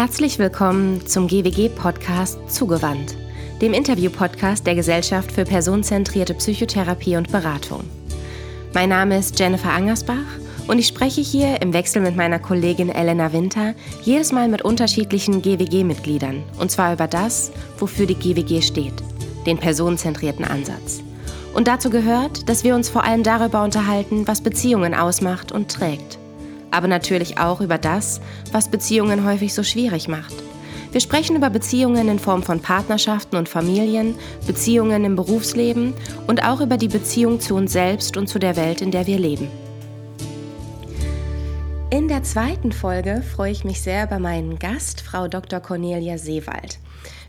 Herzlich willkommen zum GWG-Podcast Zugewandt, dem Interview-Podcast der Gesellschaft für personenzentrierte Psychotherapie und Beratung. Mein Name ist Jennifer Angersbach und ich spreche hier im Wechsel mit meiner Kollegin Elena Winter jedes Mal mit unterschiedlichen GWG-Mitgliedern und zwar über das, wofür die GWG steht, den personenzentrierten Ansatz. Und dazu gehört, dass wir uns vor allem darüber unterhalten, was Beziehungen ausmacht und trägt aber natürlich auch über das, was Beziehungen häufig so schwierig macht. Wir sprechen über Beziehungen in Form von Partnerschaften und Familien, Beziehungen im Berufsleben und auch über die Beziehung zu uns selbst und zu der Welt, in der wir leben. In der zweiten Folge freue ich mich sehr über meinen Gast, Frau Dr. Cornelia Seewald.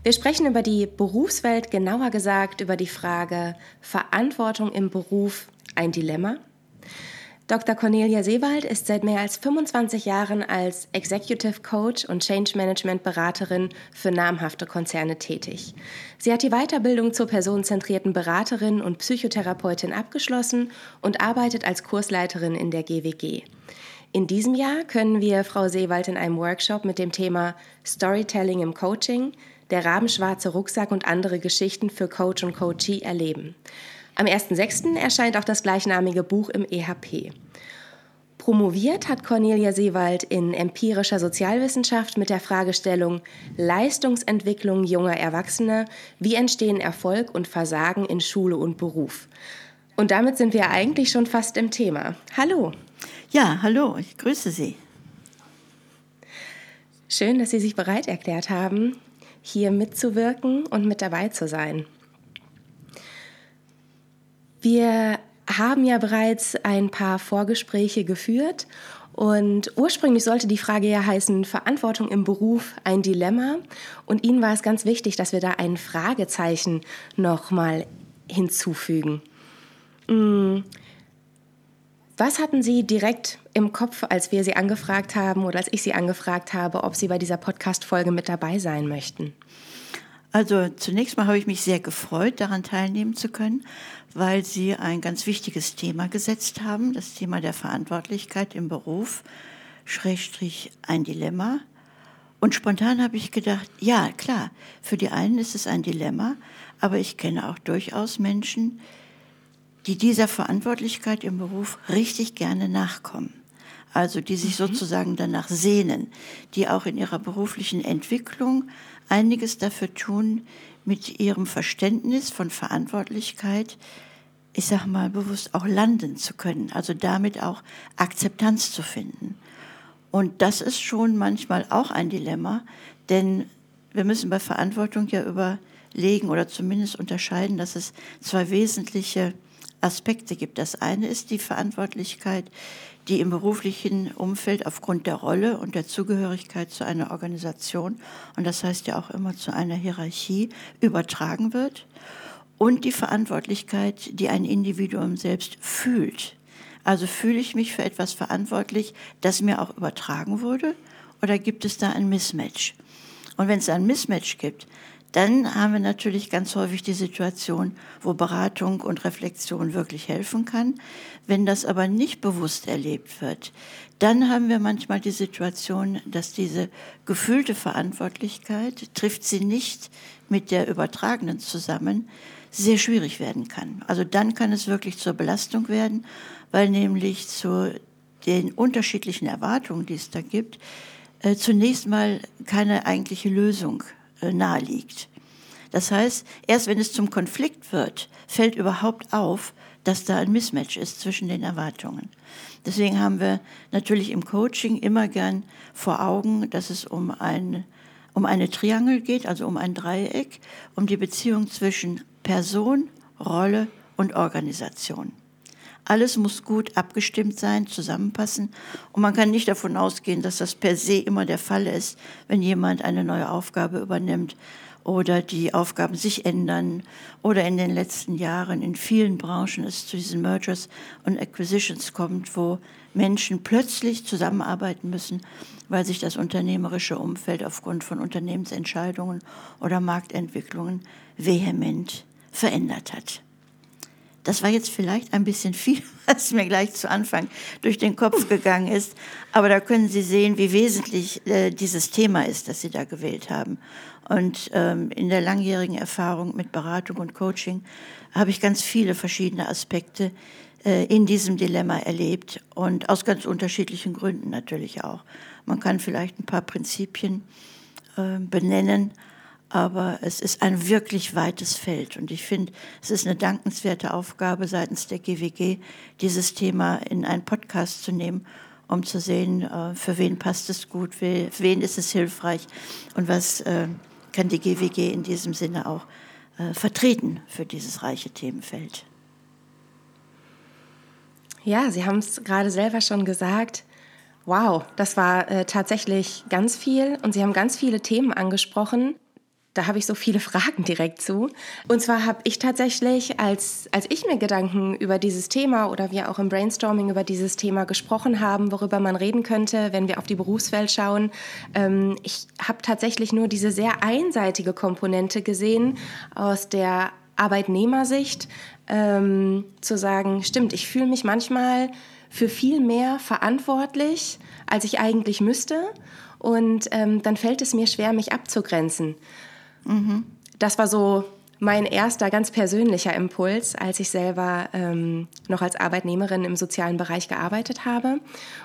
Wir sprechen über die Berufswelt, genauer gesagt über die Frage Verantwortung im Beruf, ein Dilemma. Dr. Cornelia Seewald ist seit mehr als 25 Jahren als Executive Coach und Change Management Beraterin für namhafte Konzerne tätig. Sie hat die Weiterbildung zur personenzentrierten Beraterin und Psychotherapeutin abgeschlossen und arbeitet als Kursleiterin in der GWG. In diesem Jahr können wir Frau Seewald in einem Workshop mit dem Thema Storytelling im Coaching, der rabenschwarze Rucksack und andere Geschichten für Coach und Coachee erleben. Am 1.6. erscheint auch das gleichnamige Buch im EHP. Promoviert hat Cornelia Seewald in empirischer Sozialwissenschaft mit der Fragestellung Leistungsentwicklung junger Erwachsener, wie entstehen Erfolg und Versagen in Schule und Beruf. Und damit sind wir eigentlich schon fast im Thema. Hallo. Ja, hallo, ich grüße Sie. Schön, dass Sie sich bereit erklärt haben, hier mitzuwirken und mit dabei zu sein. Wir haben ja bereits ein paar Vorgespräche geführt und ursprünglich sollte die Frage ja heißen, Verantwortung im Beruf ein Dilemma. Und Ihnen war es ganz wichtig, dass wir da ein Fragezeichen nochmal hinzufügen. Hm. Was hatten Sie direkt im Kopf, als wir Sie angefragt haben oder als ich Sie angefragt habe, ob Sie bei dieser Podcast-Folge mit dabei sein möchten? Also zunächst mal habe ich mich sehr gefreut, daran teilnehmen zu können, weil Sie ein ganz wichtiges Thema gesetzt haben, das Thema der Verantwortlichkeit im Beruf, Schrägstrich ein Dilemma. Und spontan habe ich gedacht, ja klar, für die einen ist es ein Dilemma, aber ich kenne auch durchaus Menschen, die dieser Verantwortlichkeit im Beruf richtig gerne nachkommen. Also die sich mhm. sozusagen danach sehnen, die auch in ihrer beruflichen Entwicklung einiges dafür tun, mit ihrem Verständnis von Verantwortlichkeit, ich sag mal bewusst auch landen zu können, also damit auch Akzeptanz zu finden. Und das ist schon manchmal auch ein Dilemma, denn wir müssen bei Verantwortung ja überlegen oder zumindest unterscheiden, dass es zwei wesentliche Aspekte gibt. Das eine ist die Verantwortlichkeit, die im beruflichen Umfeld aufgrund der Rolle und der Zugehörigkeit zu einer Organisation, und das heißt ja auch immer zu einer Hierarchie, übertragen wird, und die Verantwortlichkeit, die ein Individuum selbst fühlt. Also fühle ich mich für etwas verantwortlich, das mir auch übertragen wurde, oder gibt es da ein Mismatch? Und wenn es ein Mismatch gibt, dann haben wir natürlich ganz häufig die Situation, wo Beratung und Reflexion wirklich helfen kann. Wenn das aber nicht bewusst erlebt wird, dann haben wir manchmal die Situation, dass diese gefühlte Verantwortlichkeit, trifft sie nicht mit der übertragenen zusammen, sehr schwierig werden kann. Also dann kann es wirklich zur Belastung werden, weil nämlich zu den unterschiedlichen Erwartungen, die es da gibt, äh, zunächst mal keine eigentliche Lösung naheliegt. Das heißt, erst wenn es zum Konflikt wird, fällt überhaupt auf, dass da ein Mismatch ist zwischen den Erwartungen. Deswegen haben wir natürlich im Coaching immer gern vor Augen, dass es um ein um eine Triangel geht, also um ein Dreieck, um die Beziehung zwischen Person, Rolle und Organisation. Alles muss gut abgestimmt sein, zusammenpassen. Und man kann nicht davon ausgehen, dass das per se immer der Fall ist, wenn jemand eine neue Aufgabe übernimmt oder die Aufgaben sich ändern oder in den letzten Jahren in vielen Branchen es zu diesen Mergers und Acquisitions kommt, wo Menschen plötzlich zusammenarbeiten müssen, weil sich das unternehmerische Umfeld aufgrund von Unternehmensentscheidungen oder Marktentwicklungen vehement verändert hat. Das war jetzt vielleicht ein bisschen viel, was mir gleich zu Anfang durch den Kopf gegangen ist. Aber da können Sie sehen, wie wesentlich äh, dieses Thema ist, das Sie da gewählt haben. Und ähm, in der langjährigen Erfahrung mit Beratung und Coaching habe ich ganz viele verschiedene Aspekte äh, in diesem Dilemma erlebt und aus ganz unterschiedlichen Gründen natürlich auch. Man kann vielleicht ein paar Prinzipien äh, benennen, aber es ist ein wirklich weites Feld. Und ich finde, es ist eine dankenswerte Aufgabe seitens der GWG, dieses Thema in einen Podcast zu nehmen, um zu sehen, äh, für wen passt es gut, für wen ist es hilfreich und was äh, kann die GWG in diesem Sinne auch äh, vertreten für dieses reiche Themenfeld. Ja, Sie haben es gerade selber schon gesagt. Wow, das war äh, tatsächlich ganz viel und Sie haben ganz viele Themen angesprochen. Da habe ich so viele Fragen direkt zu. Und zwar habe ich tatsächlich, als, als ich mir Gedanken über dieses Thema oder wir auch im Brainstorming über dieses Thema gesprochen haben, worüber man reden könnte, wenn wir auf die Berufswelt schauen, ähm, ich habe tatsächlich nur diese sehr einseitige Komponente gesehen aus der Arbeitnehmersicht, ähm, zu sagen, stimmt, ich fühle mich manchmal für viel mehr verantwortlich, als ich eigentlich müsste. Und ähm, dann fällt es mir schwer, mich abzugrenzen. Mhm. Das war so mein erster ganz persönlicher Impuls, als ich selber ähm, noch als Arbeitnehmerin im sozialen Bereich gearbeitet habe.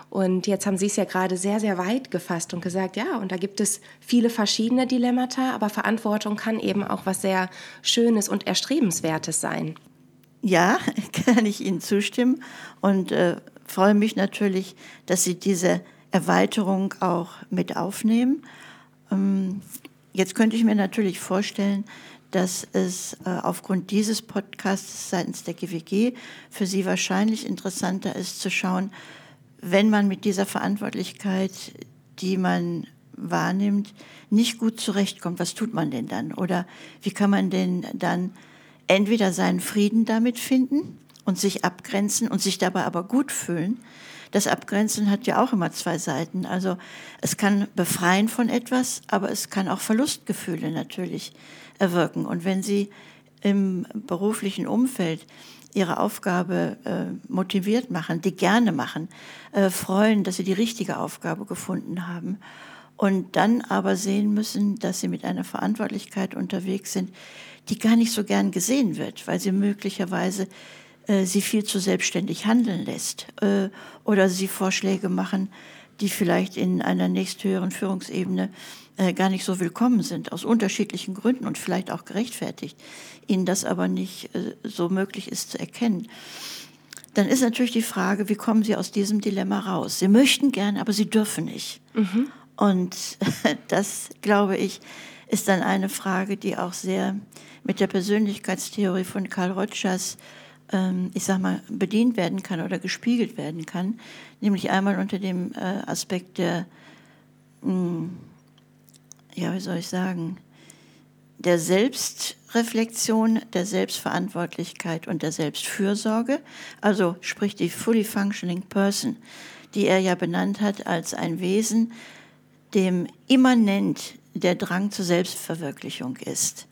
Und jetzt haben Sie es ja gerade sehr, sehr weit gefasst und gesagt, ja, und da gibt es viele verschiedene Dilemmata, aber Verantwortung kann eben auch was sehr Schönes und Erstrebenswertes sein. Ja, kann ich Ihnen zustimmen und äh, freue mich natürlich, dass Sie diese Erweiterung auch mit aufnehmen. Ähm, Jetzt könnte ich mir natürlich vorstellen, dass es äh, aufgrund dieses Podcasts seitens der GWG für Sie wahrscheinlich interessanter ist zu schauen, wenn man mit dieser Verantwortlichkeit, die man wahrnimmt, nicht gut zurechtkommt, was tut man denn dann? Oder wie kann man denn dann entweder seinen Frieden damit finden und sich abgrenzen und sich dabei aber gut fühlen, das Abgrenzen hat ja auch immer zwei Seiten. Also es kann befreien von etwas, aber es kann auch Verlustgefühle natürlich erwirken. Und wenn Sie im beruflichen Umfeld ihre Aufgabe äh, motiviert machen, die gerne machen, äh, freuen, dass sie die richtige Aufgabe gefunden haben und dann aber sehen müssen, dass sie mit einer Verantwortlichkeit unterwegs sind, die gar nicht so gern gesehen wird, weil sie möglicherweise äh, sie viel zu selbstständig handeln lässt äh, oder sie Vorschläge machen, die vielleicht in einer nächsthöheren Führungsebene äh, gar nicht so willkommen sind, aus unterschiedlichen Gründen und vielleicht auch gerechtfertigt, ihnen das aber nicht so möglich ist zu erkennen. Dann ist natürlich die Frage, wie kommen Sie aus diesem Dilemma raus? Sie möchten gern, aber Sie dürfen nicht. Mhm. Und das, glaube ich, ist dann eine Frage, die auch sehr mit der Persönlichkeitstheorie von Karl Rogers ich sag mal, bedient werden kann oder gespiegelt werden kann. Nämlich einmal unter dem äh, Aspekt der, hm, ja, wie soll ich sagen, der Selbstreflexion, der Selbstverantwortlichkeit und der Selbstfürsorge, also sprich die fully functioning person, die er ja benannt hat als ein Wesen, dem immanent der Drang zur Selbstverwirklichung ist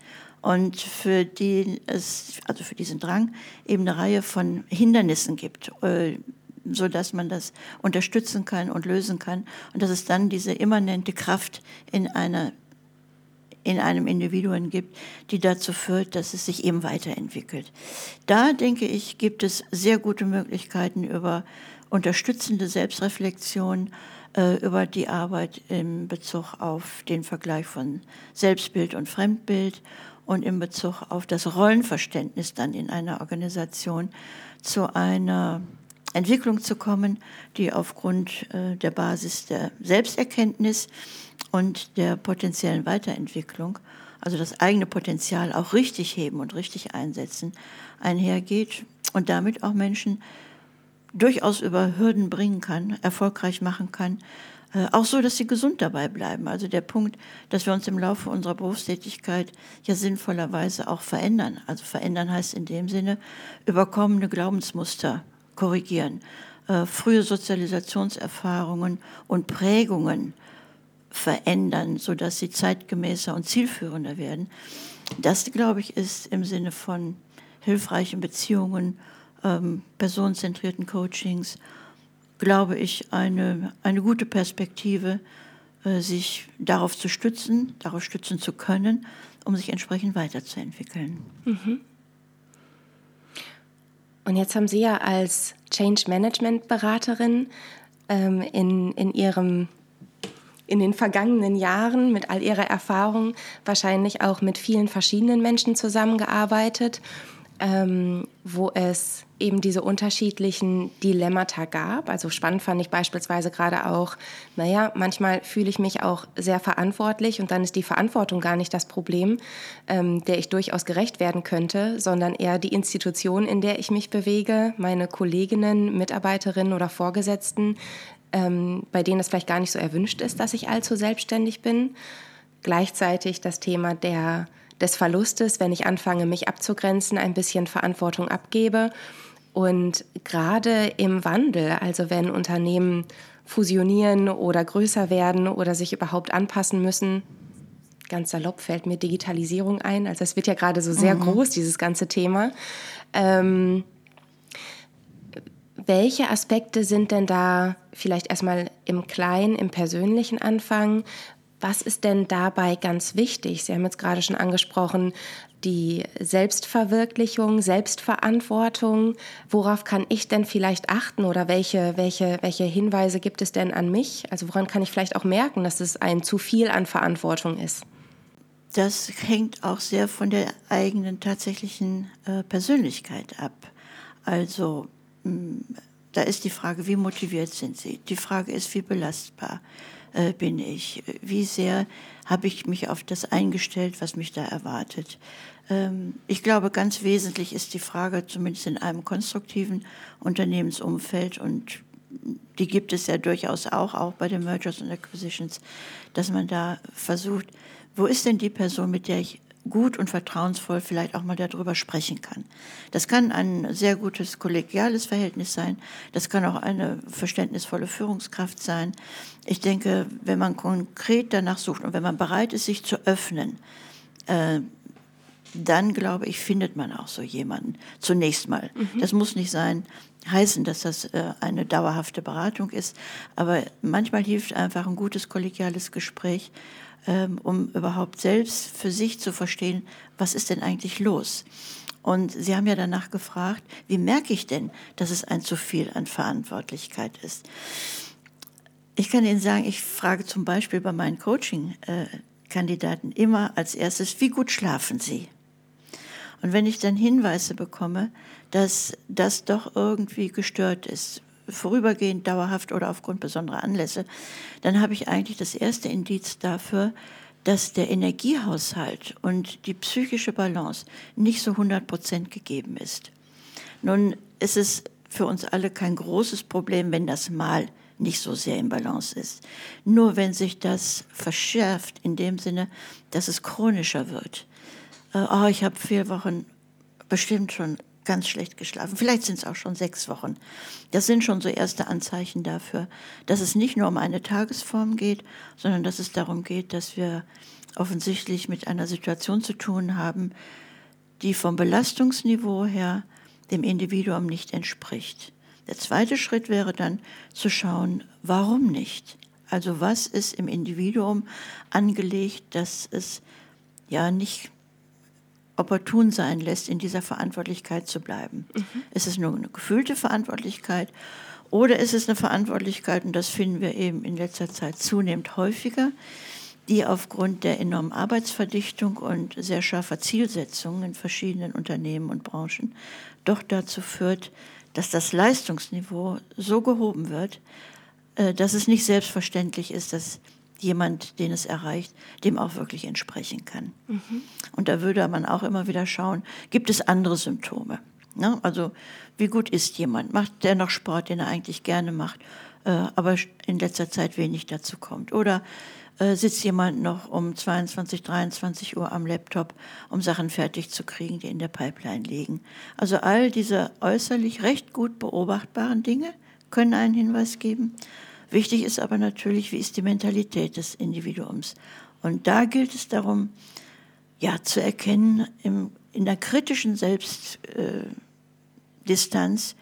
und für die es, also für diesen Drang eben eine Reihe von Hindernissen gibt, äh, so man das unterstützen kann und lösen kann und dass es dann diese immanente Kraft in einer in einem Individuum gibt, die dazu führt, dass es sich eben weiterentwickelt. Da denke ich, gibt es sehr gute Möglichkeiten über unterstützende Selbstreflexion, äh, über die Arbeit in Bezug auf den Vergleich von Selbstbild und Fremdbild und in Bezug auf das Rollenverständnis dann in einer Organisation zu einer Entwicklung zu kommen, die aufgrund äh, der Basis der Selbsterkenntnis und der potenziellen Weiterentwicklung, also das eigene Potenzial auch richtig heben und richtig einsetzen, einhergeht und damit auch Menschen durchaus über Hürden bringen kann, erfolgreich machen kann, äh, auch so, dass sie gesund dabei bleiben. Also der Punkt, dass wir uns im Laufe unserer Berufstätigkeit ja sinnvollerweise auch verändern. Also verändern heißt in dem Sinne überkommene Glaubensmuster korrigieren, äh, frühe Sozialisationserfahrungen und Prägungen verändern, sodass sie zeitgemäßer und zielführender werden. Das, glaube ich, ist im Sinne von hilfreichen Beziehungen, ähm, personenzentrierten Coachings, glaube ich, eine, eine gute Perspektive, äh, sich darauf zu stützen, darauf stützen zu können, um sich entsprechend weiterzuentwickeln. Mhm. Und jetzt haben Sie ja als Change Management Beraterin ähm, in, in Ihrem in den vergangenen Jahren mit all ihrer Erfahrung wahrscheinlich auch mit vielen verschiedenen Menschen zusammengearbeitet ähm, wo es eben diese unterschiedlichen Dilemmata gab. Also spannend fand ich beispielsweise gerade auch, naja, manchmal fühle ich mich auch sehr verantwortlich und dann ist die Verantwortung gar nicht das Problem, ähm, der ich durchaus gerecht werden könnte, sondern eher die Institution, in der ich mich bewege, meine Kolleginnen, Mitarbeiterinnen oder Vorgesetzten, ähm, bei denen es vielleicht gar nicht so erwünscht ist, dass ich allzu selbstständig bin. Gleichzeitig das Thema der des Verlustes, wenn ich anfange, mich abzugrenzen, ein bisschen Verantwortung abgebe. Und gerade im Wandel, also wenn Unternehmen fusionieren oder größer werden oder sich überhaupt anpassen müssen, ganz salopp fällt mir Digitalisierung ein. Also es wird ja gerade so sehr mhm. groß, dieses ganze Thema. Ähm, welche Aspekte sind denn da vielleicht erstmal im Kleinen, im persönlichen Anfang? Was ist denn dabei ganz wichtig? Sie haben jetzt gerade schon angesprochen, die Selbstverwirklichung, Selbstverantwortung. Worauf kann ich denn vielleicht achten oder welche, welche, welche Hinweise gibt es denn an mich? Also woran kann ich vielleicht auch merken, dass es ein zu viel an Verantwortung ist? Das hängt auch sehr von der eigenen tatsächlichen äh, Persönlichkeit ab. Also mh, hm, da ist die Frage, wie motiviert sind Sie? Die Frage ist, wie belastbar äh, bin ich? Wie sehr habe ich mich auf das eingestellt, was mich da erwartet? Ähm, ich glaube, ganz wesentlich ist die Frage, zumindest in einem konstruktiven Unternehmensumfeld, und die gibt es ja durchaus auch, auch bei den Mergers und Acquisitions, dass man da versucht, wo ist denn die Person, mit der ich gut und vertrauensvoll vielleicht auch mal darüber sprechen kann. Das kann ein sehr gutes kollegiales Verhältnis sein, das kann auch eine verständnisvolle Führungskraft sein. Ich denke, wenn man konkret danach sucht und wenn man bereit ist, sich zu öffnen, äh, dann glaube ich, findet man auch so jemanden. Zunächst mal. Mhm. Das muss nicht sein, heißen, dass das äh, eine dauerhafte Beratung ist, aber manchmal hilft einfach ein gutes kollegiales Gespräch um überhaupt selbst für sich zu verstehen, was ist denn eigentlich los. Und Sie haben ja danach gefragt, wie merke ich denn, dass es ein zu viel an Verantwortlichkeit ist? Ich kann Ihnen sagen, ich frage zum Beispiel bei meinen Coaching-Kandidaten immer als erstes, wie gut schlafen Sie? Und wenn ich dann Hinweise bekomme, dass das doch irgendwie gestört ist, vorübergehend, dauerhaft oder aufgrund besonderer Anlässe, dann habe ich eigentlich das erste Indiz dafür, dass der Energiehaushalt und die psychische Balance nicht so 100 Prozent gegeben ist. Nun ist es für uns alle kein großes Problem, wenn das mal nicht so sehr im Balance ist. Nur wenn sich das verschärft in dem Sinne, dass es chronischer wird. Äh, oh, ich habe vier Wochen bestimmt schon ganz schlecht geschlafen. Vielleicht sind es auch schon sechs Wochen. Das sind schon so erste Anzeichen dafür, dass es nicht nur um eine Tagesform geht, sondern dass es darum geht, dass wir offensichtlich mit einer Situation zu tun haben, die vom Belastungsniveau her dem Individuum nicht entspricht. Der zweite Schritt wäre dann zu schauen, warum nicht? Also was ist im Individuum angelegt, dass es ja nicht opportun sein lässt, in dieser Verantwortlichkeit zu bleiben. Mhm. Ist es nur eine gefühlte Verantwortlichkeit oder ist es eine Verantwortlichkeit, und das finden wir eben in letzter Zeit zunehmend häufiger, die aufgrund der enormen Arbeitsverdichtung und sehr scharfer Zielsetzungen in verschiedenen Unternehmen und Branchen doch dazu führt, dass das Leistungsniveau so gehoben wird, äh, dass es nicht selbstverständlich ist, dass jemand, den es erreicht, dem auch wirklich entsprechen kann. Mhm. Und da würde man auch immer wieder schauen, gibt es andere Symptome? Ne? Also wie gut ist jemand? Macht der noch Sport, den er eigentlich gerne macht, äh, aber in letzter Zeit wenig dazu kommt? Oder äh, sitzt jemand noch um 22, 23 Uhr am Laptop, um Sachen fertig zu kriegen, die in der Pipeline liegen? Also all diese äußerlich recht gut beobachtbaren Dinge können einen Hinweis geben. Wichtig ist aber natürlich, wie ist die Mentalität des Individuums. Und da gilt es darum, ja, zu erkennen im, in der kritischen Selbstdistanz äh,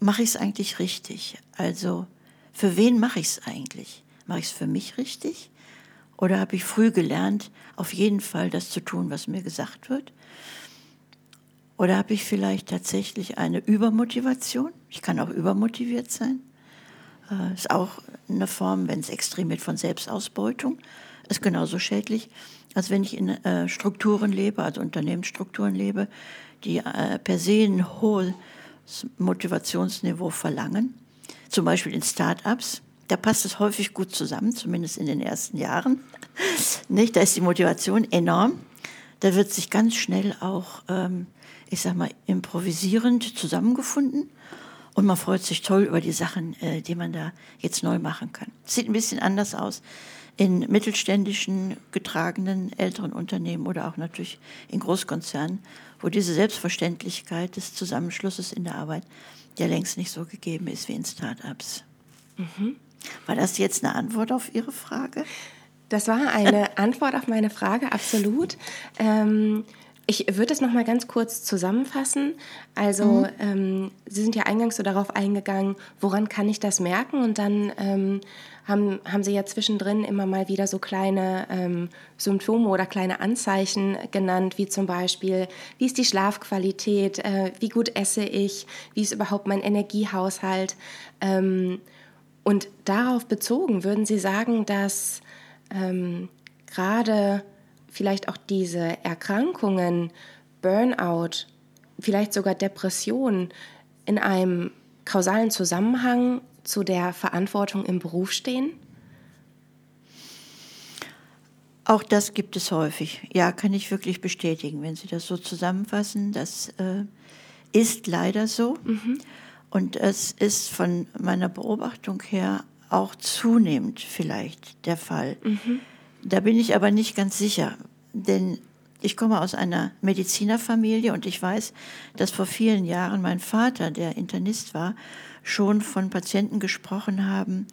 mache ich es eigentlich richtig. Also für wen mache ich es eigentlich? Mache ich es für mich richtig? Oder habe ich früh gelernt, auf jeden Fall das zu tun, was mir gesagt wird? Oder habe ich vielleicht tatsächlich eine Übermotivation? Ich kann auch übermotiviert sein. Äh, ist auch eine Form, wenn es extrem wird, von Selbstausbeutung. Ist genauso schädlich, als wenn ich in äh, Strukturen lebe, also Unternehmensstrukturen lebe, die äh, per se ein hohes Motivationsniveau verlangen. Zum Beispiel in Start-ups. Da passt es häufig gut zusammen, zumindest in den ersten Jahren. Nicht? Da ist die Motivation enorm. Da wird sich ganz schnell auch ähm, ich sag mal, improvisierend zusammengefunden. Und man freut sich toll über die Sachen, äh, die man da jetzt neu machen kann. Sieht ein bisschen anders aus in mittelständischen, getragenen älteren Unternehmen oder auch natürlich in Großkonzernen, wo diese Selbstverständlichkeit des Zusammenschlusses in der Arbeit ja längst nicht so gegeben ist wie in Start-ups. Mhm. War das jetzt eine Antwort auf Ihre Frage? Das war eine Antwort auf meine Frage, absolut. Ähm, ich würde es noch mal ganz kurz zusammenfassen. Also mhm. ähm, Sie sind ja eingangs so darauf eingegangen, woran kann ich das merken? Und dann ähm, haben, haben Sie ja zwischendrin immer mal wieder so kleine ähm, Symptome oder kleine Anzeichen genannt, wie zum Beispiel, wie ist die Schlafqualität, äh, wie gut esse ich, wie ist überhaupt mein Energiehaushalt. Ähm, und darauf bezogen würden Sie sagen, dass ähm, gerade vielleicht auch diese Erkrankungen, Burnout, vielleicht sogar Depression in einem kausalen Zusammenhang zu der Verantwortung im Beruf stehen? Auch das gibt es häufig. Ja, kann ich wirklich bestätigen, wenn Sie das so zusammenfassen. Das äh, ist leider so. Mhm. Und es ist von meiner Beobachtung her auch zunehmend vielleicht der Fall. Mhm. Da bin ich aber nicht ganz sicher, denn ich komme aus einer Medizinerfamilie und ich weiß, dass vor vielen Jahren mein Vater, der Internist war, schon von Patienten gesprochen haben,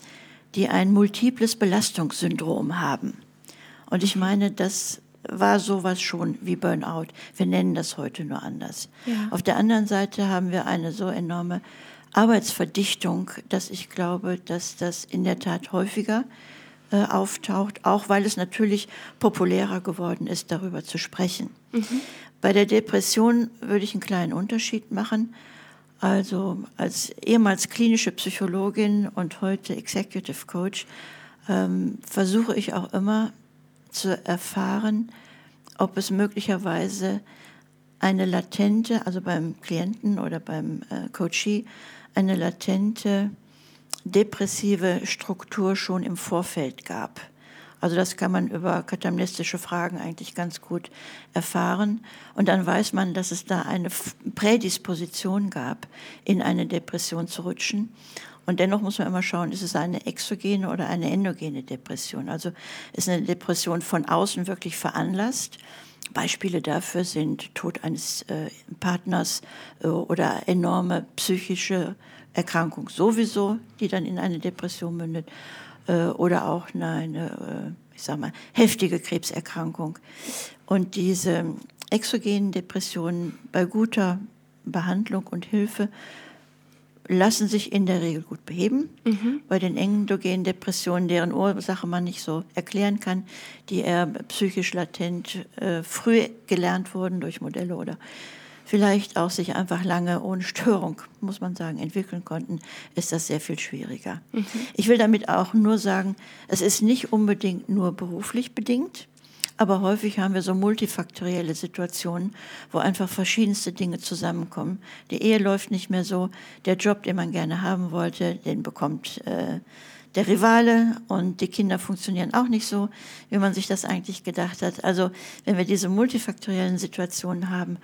die ein multiples Belastungssyndrom haben. Und ich meine, das war sowas schon wie Burnout. Wir nennen das heute nur anders. Ja. Auf der anderen Seite haben wir eine so enorme Arbeitsverdichtung, dass ich glaube, dass das in der Tat häufiger äh, auftaucht, auch weil es natürlich populärer geworden ist, darüber zu sprechen. Mhm. Bei der Depression würde ich einen kleinen Unterschied machen. Also als ehemals klinische Psychologin und heute Executive Coach ähm, versuche ich auch immer zu erfahren, ob es möglicherweise eine latente, also beim Klienten oder beim äh, Coachee, eine latente depressive Struktur schon im Vorfeld gab. Also das kann man über katamnestische Fragen eigentlich ganz gut erfahren. Und dann weiß man, dass es da eine Prädisposition gab, in eine Depression zu rutschen. Und dennoch muss man immer schauen, ist es eine exogene oder eine endogene Depression? Also ist eine Depression von außen wirklich veranlasst? Beispiele dafür sind Tod eines äh, Partners äh, oder enorme psychische Erkrankung sowieso, die dann in eine Depression mündet, äh, oder auch eine, eine äh, ich sag mal, heftige Krebserkrankung. Und diese exogenen Depressionen bei guter Behandlung und Hilfe lassen sich in der Regel gut beheben. Mhm. Bei den endogenen Depressionen, deren Ursache man nicht so erklären kann, die eher psychisch latent äh, früh gelernt wurden durch Modelle oder vielleicht auch sich einfach lange ohne Störung, muss man sagen, entwickeln konnten, ist das sehr viel schwieriger. Mhm. Ich will damit auch nur sagen, es ist nicht unbedingt nur beruflich bedingt, aber häufig haben wir so multifaktorielle Situationen, wo einfach verschiedenste Dinge zusammenkommen. Die Ehe läuft nicht mehr so, der Job, den man gerne haben wollte, den bekommt äh, der Rivale und die Kinder funktionieren auch nicht so, wie man sich das eigentlich gedacht hat. Also wenn wir diese multifaktoriellen Situationen haben,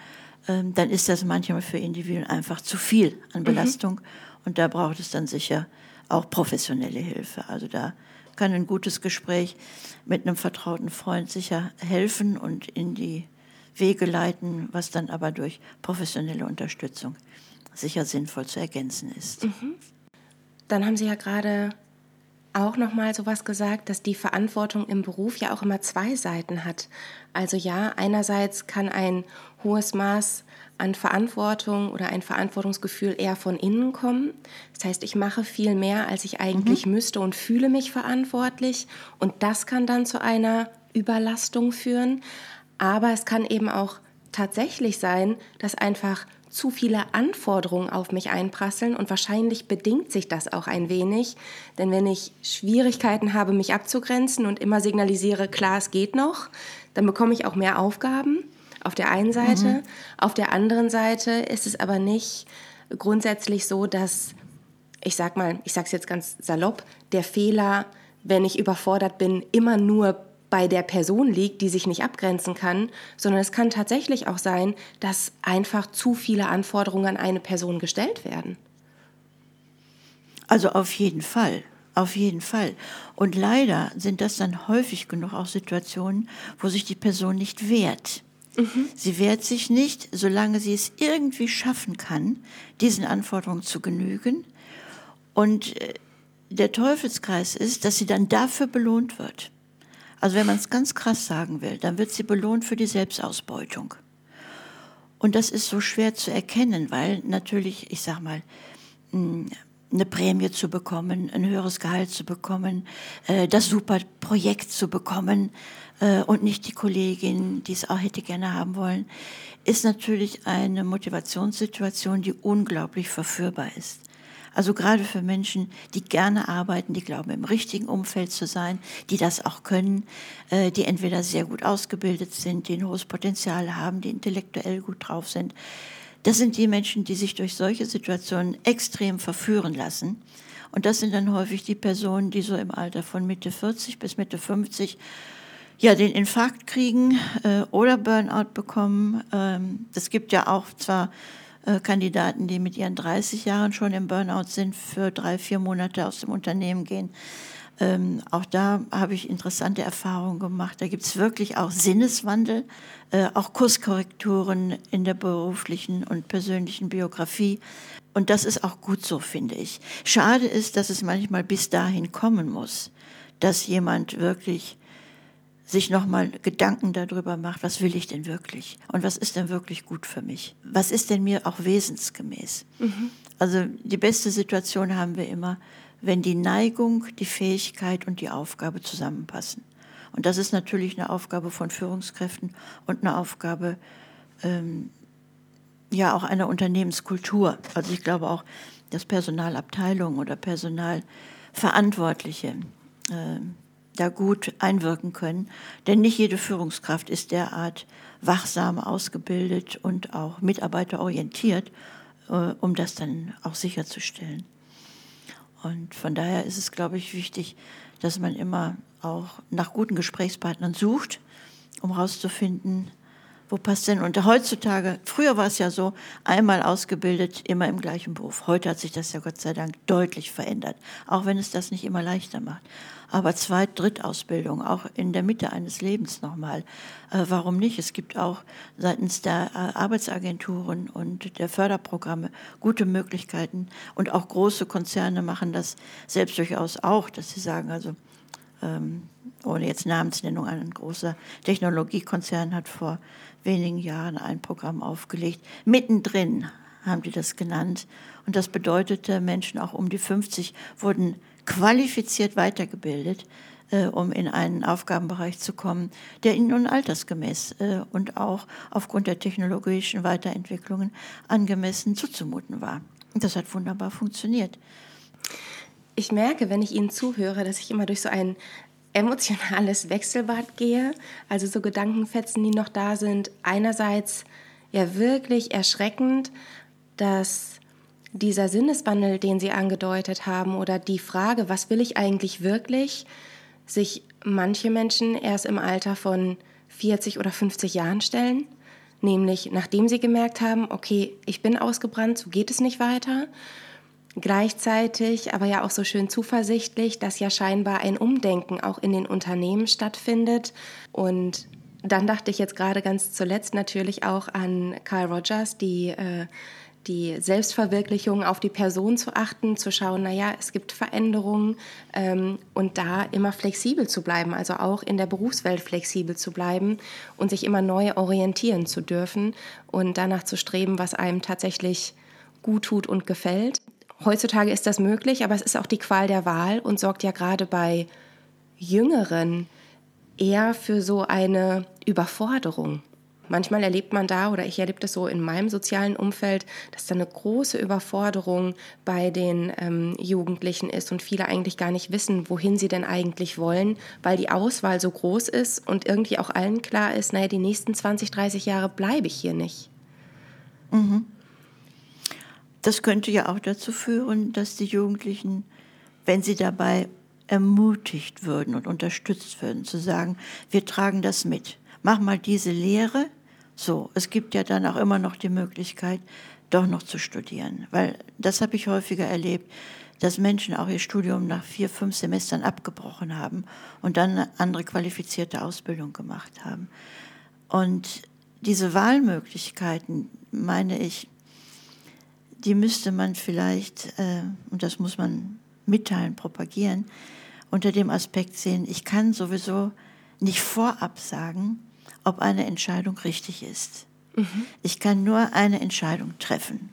dann ist das manchmal für Individuen einfach zu viel an mhm. Belastung. Mhm. Und da braucht es dann sicher auch professionelle Hilfe. Also da kann ein gutes Gespräch mit einem vertrauten Freund sicher helfen und in die Wege leiten, was dann aber durch professionelle Unterstützung sicher sinnvoll zu ergänzen ist. Mhm. Dann haben Sie ja gerade auch noch mal sowas gesagt, dass die Verantwortung im Beruf ja auch immer zwei Seiten hat. Also ja, einerseits kann ein hohes Maß an Verantwortung oder ein Verantwortungsgefühl eher von innen kommen. Das heißt, ich mache viel mehr, als ich eigentlich mhm. müsste und fühle mich verantwortlich. Und das kann dann zu einer Überlastung führen. Aber es kann eben auch tatsächlich sein, dass einfach zu viele Anforderungen auf mich einprasseln und wahrscheinlich bedingt sich das auch ein wenig, denn wenn ich Schwierigkeiten habe, mich abzugrenzen und immer signalisiere, klar, es geht noch, dann bekomme ich auch mehr Aufgaben auf der einen Seite. Mhm. Auf der anderen Seite ist es aber nicht grundsätzlich so, dass ich sag mal, ich sage es jetzt ganz salopp, der Fehler, wenn ich überfordert bin, immer nur bei der Person liegt, die sich nicht abgrenzen kann, sondern es kann tatsächlich auch sein, dass einfach zu viele Anforderungen an eine Person gestellt werden. Also auf jeden Fall, auf jeden Fall. Und leider sind das dann häufig genug auch Situationen, wo sich die Person nicht wehrt. Mhm. Sie wehrt sich nicht, solange sie es irgendwie schaffen kann, diesen Anforderungen zu genügen. Und äh, der Teufelskreis ist, dass sie dann dafür belohnt wird. Also wenn man es ganz krass sagen will, dann wird sie belohnt für die Selbstausbeutung. Und das ist so schwer zu erkennen, weil natürlich, ich sag mal, hm, eine Prämie zu bekommen, ein höheres Gehalt zu bekommen, äh, das super Projekt zu bekommen äh, und nicht die Kollegin, die es auch hätte gerne haben wollen, ist natürlich eine Motivationssituation, die unglaublich verführbar ist. Also gerade für Menschen, die gerne arbeiten, die glauben, im richtigen Umfeld zu sein, die das auch können, äh, die entweder sehr gut ausgebildet sind, die ein hohes Potenzial haben, die intellektuell gut drauf sind. Das sind die Menschen, die sich durch solche Situationen extrem verführen lassen. Und das sind dann häufig die Personen, die so im Alter von Mitte 40 bis Mitte 50 ja, den Infarkt kriegen äh, oder Burnout bekommen. Ähm, das gibt ja auch zwar Kandidaten, die mit ihren 30 Jahren schon im Burnout sind, für drei, vier Monate aus dem Unternehmen gehen. Ähm, auch da habe ich interessante Erfahrungen gemacht. Da gibt es wirklich auch Sinneswandel, äh, auch Kurskorrekturen in der beruflichen und persönlichen Biografie. Und das ist auch gut so, finde ich. Schade ist, dass es manchmal bis dahin kommen muss, dass jemand wirklich sich nochmal Gedanken darüber macht, was will ich denn wirklich und was ist denn wirklich gut für mich? Was ist denn mir auch wesensgemäß? Mhm. Also die beste Situation haben wir immer, wenn die Neigung, die Fähigkeit und die Aufgabe zusammenpassen. Und das ist natürlich eine Aufgabe von Führungskräften und eine Aufgabe ähm, ja auch einer Unternehmenskultur. Also ich glaube auch, dass Personalabteilungen oder Personalverantwortliche äh, da gut einwirken können. Denn nicht jede Führungskraft ist derart wachsam ausgebildet und auch mitarbeiterorientiert, äh, um das dann auch sicherzustellen. Und von daher ist es, glaube ich, wichtig, dass man immer auch nach guten Gesprächspartnern sucht, um herauszufinden, wo passt denn? Und heutzutage, früher war es ja so, einmal ausgebildet, immer im gleichen Beruf. Heute hat sich das ja Gott sei Dank deutlich verändert, auch wenn es das nicht immer leichter macht. Aber Zweit-, Drittausbildung, auch in der Mitte eines Lebens nochmal. Äh, warum nicht? Es gibt auch seitens der äh, Arbeitsagenturen und der Förderprogramme gute Möglichkeiten. Und auch große Konzerne machen das selbst durchaus auch, dass sie sagen, also ähm, ohne jetzt Namensnennung, ein großer Technologiekonzern hat vor wenigen Jahren ein Programm aufgelegt. Mittendrin haben die das genannt. Und das bedeutete, Menschen auch um die 50 wurden qualifiziert weitergebildet, äh, um in einen Aufgabenbereich zu kommen, der ihnen nun altersgemäß äh, und auch aufgrund der technologischen Weiterentwicklungen angemessen zuzumuten war. Und das hat wunderbar funktioniert. Ich merke, wenn ich Ihnen zuhöre, dass ich immer durch so ein emotionales Wechselbad gehe, also so Gedankenfetzen, die noch da sind. Einerseits ja wirklich erschreckend, dass dieser Sinneswandel, den Sie angedeutet haben, oder die Frage, was will ich eigentlich wirklich, sich manche Menschen erst im Alter von 40 oder 50 Jahren stellen. Nämlich nachdem sie gemerkt haben, okay, ich bin ausgebrannt, so geht es nicht weiter Gleichzeitig aber ja auch so schön zuversichtlich, dass ja scheinbar ein Umdenken auch in den Unternehmen stattfindet. Und dann dachte ich jetzt gerade ganz zuletzt natürlich auch an Carl Rogers, die, äh, die Selbstverwirklichung auf die Person zu achten, zu schauen, naja, es gibt Veränderungen ähm, und da immer flexibel zu bleiben, also auch in der Berufswelt flexibel zu bleiben und sich immer neu orientieren zu dürfen und danach zu streben, was einem tatsächlich gut tut und gefällt. Heutzutage ist das möglich, aber es ist auch die Qual der Wahl und sorgt ja gerade bei Jüngeren eher für so eine Überforderung. Manchmal erlebt man da, oder ich erlebe das so in meinem sozialen Umfeld, dass da eine große Überforderung bei den ähm, Jugendlichen ist und viele eigentlich gar nicht wissen, wohin sie denn eigentlich wollen, weil die Auswahl so groß ist und irgendwie auch allen klar ist, naja, die nächsten 20, 30 Jahre bleibe ich hier nicht. Mhm. Das könnte ja auch dazu führen, dass die Jugendlichen, wenn sie dabei ermutigt würden und unterstützt würden, zu sagen, wir tragen das mit. Mach mal diese Lehre, so, es gibt ja dann auch immer noch die Möglichkeit, doch noch zu studieren. Weil das habe ich häufiger erlebt, dass Menschen auch ihr Studium nach vier, fünf Semestern abgebrochen haben und dann eine andere qualifizierte Ausbildung gemacht haben. Und diese Wahlmöglichkeiten, meine ich, die müsste man vielleicht, äh, und das muss man mitteilen, propagieren, unter dem Aspekt sehen, ich kann sowieso nicht vorab sagen, ob eine Entscheidung richtig ist. Mhm. Ich kann nur eine Entscheidung treffen.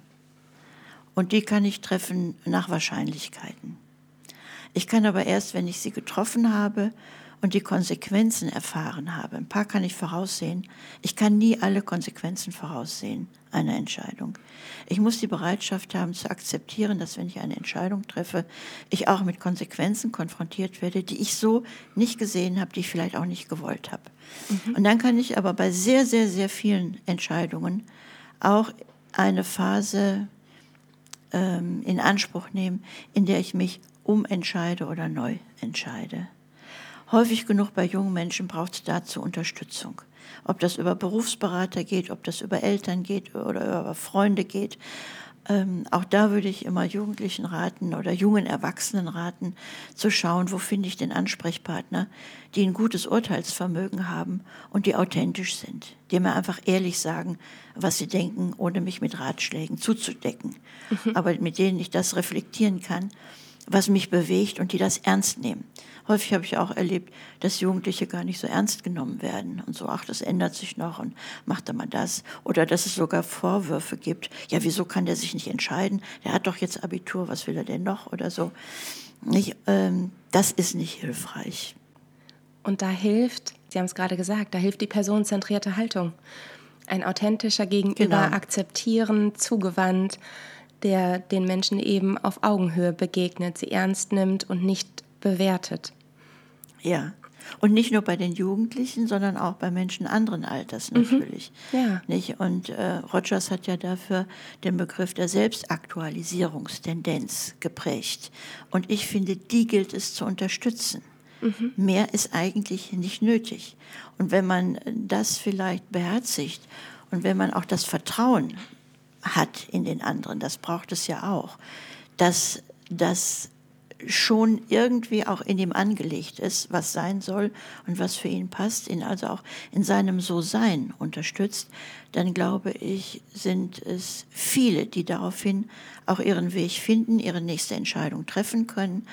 Und die kann ich treffen nach Wahrscheinlichkeiten. Ich kann aber erst, wenn ich sie getroffen habe und die Konsequenzen erfahren habe. Ein paar kann ich voraussehen. Ich kann nie alle Konsequenzen voraussehen einer Entscheidung. Ich muss die Bereitschaft haben zu akzeptieren, dass wenn ich eine Entscheidung treffe, ich auch mit Konsequenzen konfrontiert werde, die ich so nicht gesehen habe, die ich vielleicht auch nicht gewollt habe. Mhm. Und dann kann ich aber bei sehr, sehr, sehr vielen Entscheidungen auch eine Phase ähm, in Anspruch nehmen, in der ich mich umentscheide oder neu entscheide. Häufig genug bei jungen Menschen braucht es dazu Unterstützung. Ob das über Berufsberater geht, ob das über Eltern geht oder über Freunde geht. Ähm, auch da würde ich immer Jugendlichen raten oder jungen Erwachsenen raten, zu schauen, wo finde ich den Ansprechpartner, die ein gutes Urteilsvermögen haben und die authentisch sind, die mir einfach ehrlich sagen, was sie denken, ohne mich mit Ratschlägen zuzudecken, mhm. aber mit denen ich das reflektieren kann, was mich bewegt und die das ernst nehmen. Häufig habe ich auch erlebt, dass Jugendliche gar nicht so ernst genommen werden und so, ach, das ändert sich noch und macht er mal das. Oder dass es sogar Vorwürfe gibt, ja, wieso kann der sich nicht entscheiden? Der hat doch jetzt Abitur, was will er denn noch oder so. Nicht, ähm, das ist nicht hilfreich. Und da hilft, Sie haben es gerade gesagt, da hilft die personenzentrierte Haltung. Ein authentischer Gegenüber, genau. akzeptieren, zugewandt, der den Menschen eben auf Augenhöhe begegnet, sie ernst nimmt und nicht bewertet. Ja. Und nicht nur bei den Jugendlichen, sondern auch bei Menschen anderen Alters mhm. natürlich. Mhm. Ja. Nicht? Und äh, Rogers hat ja dafür den Begriff der Selbstaktualisierungstendenz geprägt. Und ich finde, die gilt es zu unterstützen. Mhm. Mehr ist eigentlich nicht nötig. Und wenn man das vielleicht beherzigt und wenn man auch das Vertrauen hat in den anderen, das braucht es ja auch, dass das schon irgendwie auch in ihm angelegt ist, was sein soll und was für ihn passt, ihn also auch in seinem So-Sein unterstützt, dann glaube ich, sind es viele, die daraufhin auch ihren Weg finden, ihre nächste Entscheidung treffen können,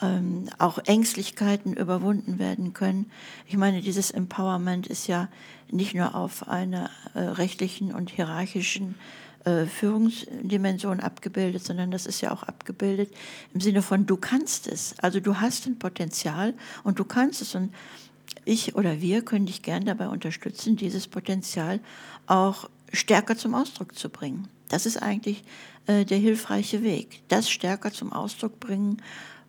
ähm, auch Ängstlichkeiten überwunden werden können. Ich meine, dieses Empowerment ist ja nicht nur auf einer äh, rechtlichen und hierarchischen äh, Führungsdimension abgebildet, sondern das ist ja auch abgebildet im Sinne von, du kannst es. Also du hast ein Potenzial und du kannst es. Und ich oder wir können dich gern dabei unterstützen, dieses Potenzial auch stärker zum Ausdruck zu bringen. Das ist eigentlich äh, der hilfreiche Weg. Das stärker zum Ausdruck bringen,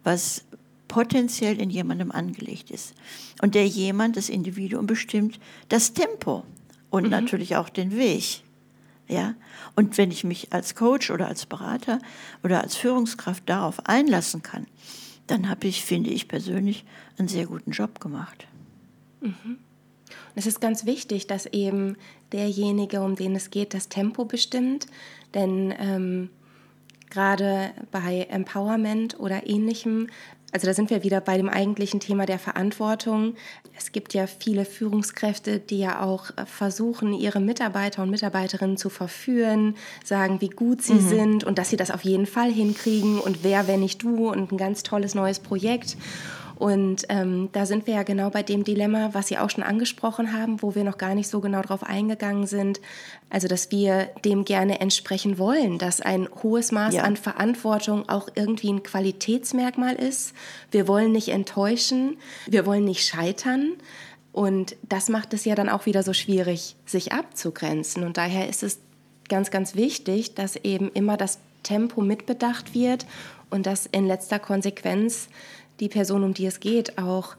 was potenziell in jemandem angelegt ist. Und der jemand, das Individuum bestimmt das Tempo und mhm. natürlich auch den Weg. Ja? Und wenn ich mich als Coach oder als Berater oder als Führungskraft darauf einlassen kann, dann habe ich, finde ich persönlich, einen sehr guten Job gemacht. Mhm. Es ist ganz wichtig, dass eben derjenige, um den es geht, das Tempo bestimmt. Denn ähm, gerade bei Empowerment oder ähnlichem Also da sind wir wieder bei dem eigentlichen Thema der Verantwortung. Es gibt ja viele Führungskräfte, die ja auch äh, versuchen, ihre Mitarbeiter und Mitarbeiterinnen zu verführen, sagen, wie gut sie mhm. sind und dass sie das auf jeden Fall hinkriegen und wer, wenn nicht du und ein ganz tolles neues Projekt. Und ähm, da sind wir ja genau bei dem Dilemma, was Sie auch schon angesprochen haben, wo wir noch gar nicht so genau drauf eingegangen sind. Also, dass wir dem gerne entsprechen wollen, dass ein hohes Maß ja. an Verantwortung auch irgendwie ein Qualitätsmerkmal ist. Wir wollen nicht enttäuschen, wir wollen nicht scheitern. Und das macht es ja dann auch wieder so schwierig, sich abzugrenzen. Und daher ist es ganz, ganz wichtig, dass eben immer das Tempo mitbedacht wird und dass in letzter Konsequenz die Person, um die es geht, auch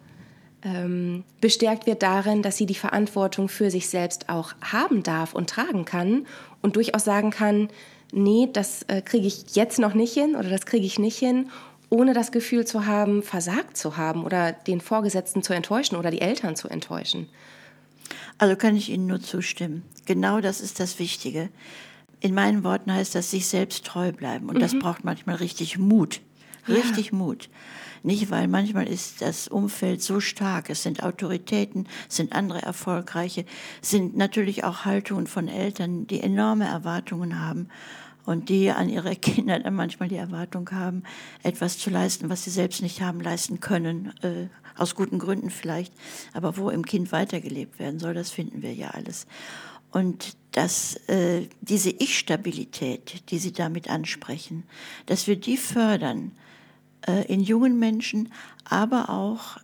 ähm, bestärkt wird darin, dass sie die Verantwortung für sich selbst auch haben darf und tragen kann und durchaus sagen kann, nee, das äh, kriege ich jetzt noch nicht hin oder das kriege ich nicht hin, ohne das Gefühl zu haben, versagt zu haben oder den Vorgesetzten zu enttäuschen oder die Eltern zu enttäuschen. Also kann ich Ihnen nur zustimmen. Genau das ist das Wichtige. In meinen Worten heißt das, sich selbst treu bleiben. Und mhm. das braucht manchmal richtig Mut. Richtig ja. Mut. Nicht, weil manchmal ist das Umfeld so stark. Es sind Autoritäten, es sind andere Erfolgreiche, sind natürlich auch Haltungen von Eltern, die enorme Erwartungen haben und die an ihre Kinder dann manchmal die Erwartung haben, etwas zu leisten, was sie selbst nicht haben leisten können, äh, aus guten Gründen vielleicht, aber wo im Kind weitergelebt werden soll, das finden wir ja alles. Und dass äh, diese Ich-Stabilität, die Sie damit ansprechen, dass wir die fördern, in jungen Menschen, aber auch,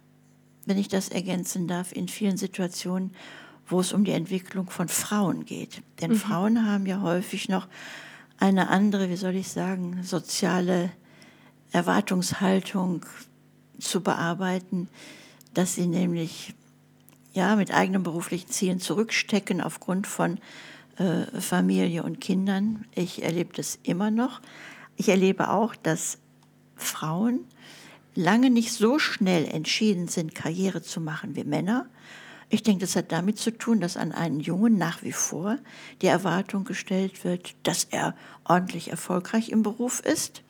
wenn ich das ergänzen darf, in vielen Situationen, wo es um die Entwicklung von Frauen geht. Denn mhm. Frauen haben ja häufig noch eine andere, wie soll ich sagen, soziale Erwartungshaltung zu bearbeiten, dass sie nämlich ja mit eigenen beruflichen Zielen zurückstecken aufgrund von äh, Familie und Kindern. Ich erlebe das immer noch. Ich erlebe auch, dass Frauen lange nicht so schnell entschieden sind, Karriere zu machen wie Männer. Ich denke, das hat damit zu tun, dass an einen Jungen nach wie vor die Erwartung gestellt wird, dass er ordentlich erfolgreich im Beruf ist,